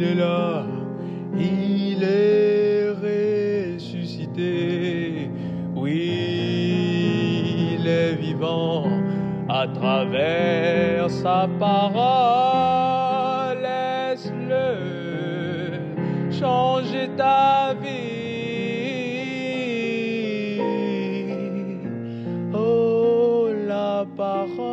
il est ressuscité. Oui, il est vivant à travers sa parole. Laisse-le changer ta vie. Oh, la parole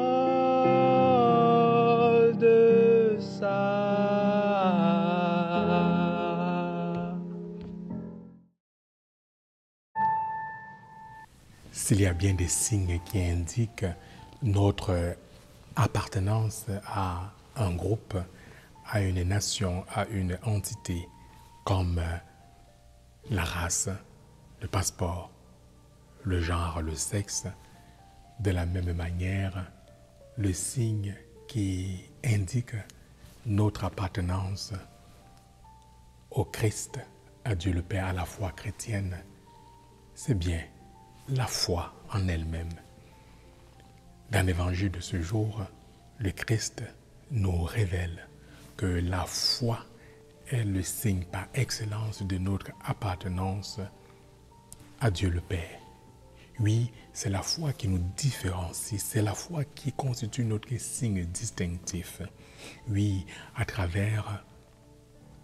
S'il y a bien des signes qui indiquent notre appartenance à un groupe, à une nation, à une entité, comme la race, le passeport, le genre, le sexe, de la même manière, le signe qui indique notre appartenance au Christ, à Dieu le Père, à la foi chrétienne, c'est bien la foi en elle-même. Dans l'évangile de ce jour, le Christ nous révèle que la foi est le signe par excellence de notre appartenance à Dieu le Père. Oui, c'est la foi qui nous différencie, c'est la foi qui constitue notre signe distinctif. Oui, à travers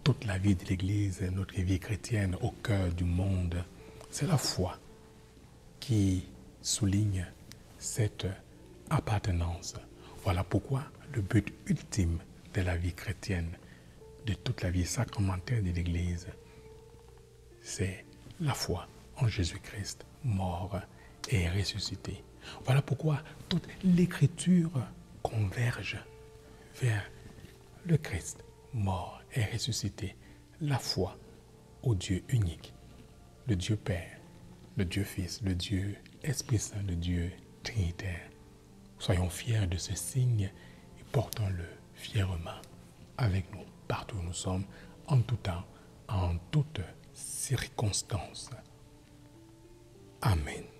toute la vie de l'Église, notre vie chrétienne au cœur du monde, c'est la foi qui souligne cette appartenance. Voilà pourquoi le but ultime de la vie chrétienne, de toute la vie sacrementaire de l'Église, c'est la foi en Jésus-Christ, mort et ressuscité. Voilà pourquoi toute l'Écriture converge vers le Christ, mort et ressuscité, la foi au Dieu unique, le Dieu Père, le Dieu Fils, le Dieu Esprit Saint, le Dieu Trinitaire. Soyons fiers de ce signe et portons-le fièrement avec nous, partout où nous sommes, en tout temps, en toutes circonstances. Amen.